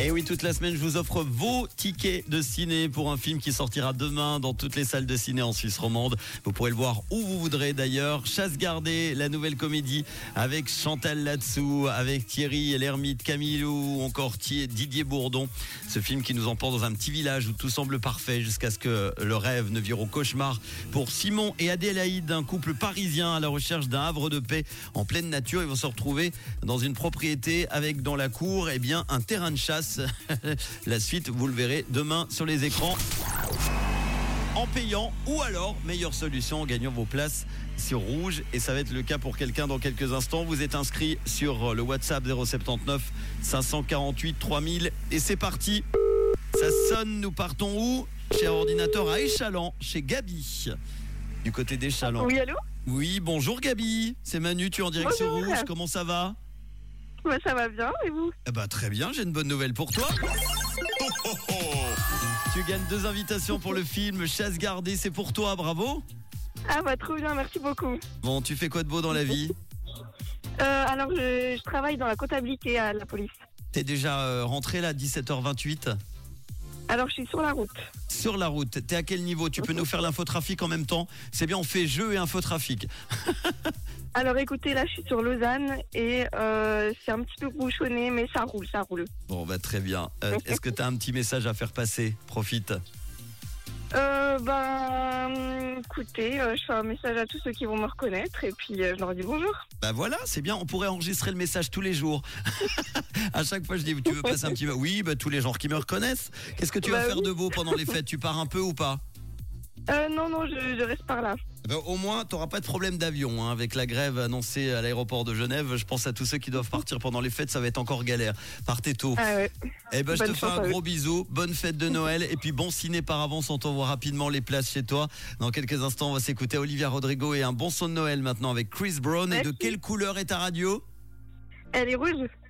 Et oui, toute la semaine, je vous offre vos tickets de ciné pour un film qui sortira demain dans toutes les salles de ciné en Suisse romande. Vous pourrez le voir où vous voudrez d'ailleurs. Chasse gardée, la nouvelle comédie avec Chantal Latsou, avec Thierry Lhermitte, Camilo ou encore Didier Bourdon. Ce film qui nous emporte dans un petit village où tout semble parfait jusqu'à ce que le rêve ne vire au cauchemar pour Simon et Adélaïde, un couple parisien à la recherche d'un havre de paix en pleine nature. Ils vont se retrouver dans une propriété avec dans la cour eh bien, un terrain de chasse La suite, vous le verrez demain sur les écrans en payant ou alors, meilleure solution, en gagnant vos places sur Rouge. Et ça va être le cas pour quelqu'un dans quelques instants. Vous êtes inscrit sur le WhatsApp 079 548 3000 et c'est parti. Ça sonne, nous partons où? Chez ordinateur à Échalant, chez Gabi. Du côté d'Échalant. Oui, allô? Oui, bonjour Gabi. C'est Manu, tu es en direct sur Rouge. Comment ça va? Bah, ça va bien, et vous? Eh bah, Très bien, j'ai une bonne nouvelle pour toi. tu gagnes deux invitations pour le film Chasse gardée, c'est pour toi, bravo. Ah bah trop bien, merci beaucoup. Bon, tu fais quoi de beau dans la vie? Euh, Alors, je, travaille dans la comptabilité à la police. T'es déjà euh, rentré là, 17h28 alors je suis sur la route. Sur la route, t'es à quel niveau? Tu peux nous faire l'infotrafic en même temps? C'est bien, on fait jeu et infotrafic. Alors écoutez, là je suis sur Lausanne et euh, c'est un petit peu bouchonné, mais ça roule, ça roule. Bon, bah très bien. Euh, est-ce que tu as un petit message à faire passer? Profite. Euh, ben, écoutez, euh, je fais un message à tous ceux qui vont me reconnaître et puis je leur dis bonjour. Bah voilà, c'est bien, on pourrait enregistrer le message tous les jours. à chaque fois, je dis, tu veux passer un petit... Oui, bah tous les gens qui me reconnaissent. Qu'est-ce que tu vas bah faire de beau pendant les fêtes? Tu pars un peu ou pas? Euh, non, non, je, reste par là. Eh ben, au moins, tu n'auras pas de problème d'avion. Hein. Avec la grève annoncée à l'aéroport de Genève, je pense à tous ceux qui doivent partir pendant les fêtes, ça va être encore galère. Partez tôt. Ah ouais. Eh ben, je te fais un gros bisou. Bonne fête de Noël. Et puis, bon ciné par avance. On t'envoie rapidement les places chez toi. Dans quelques instants, on va s'écouter Olivia Rodrigo et un bon son de Noël maintenant avec Chris Brown. Et de quelle couleur est ta radio? Elle est rouge.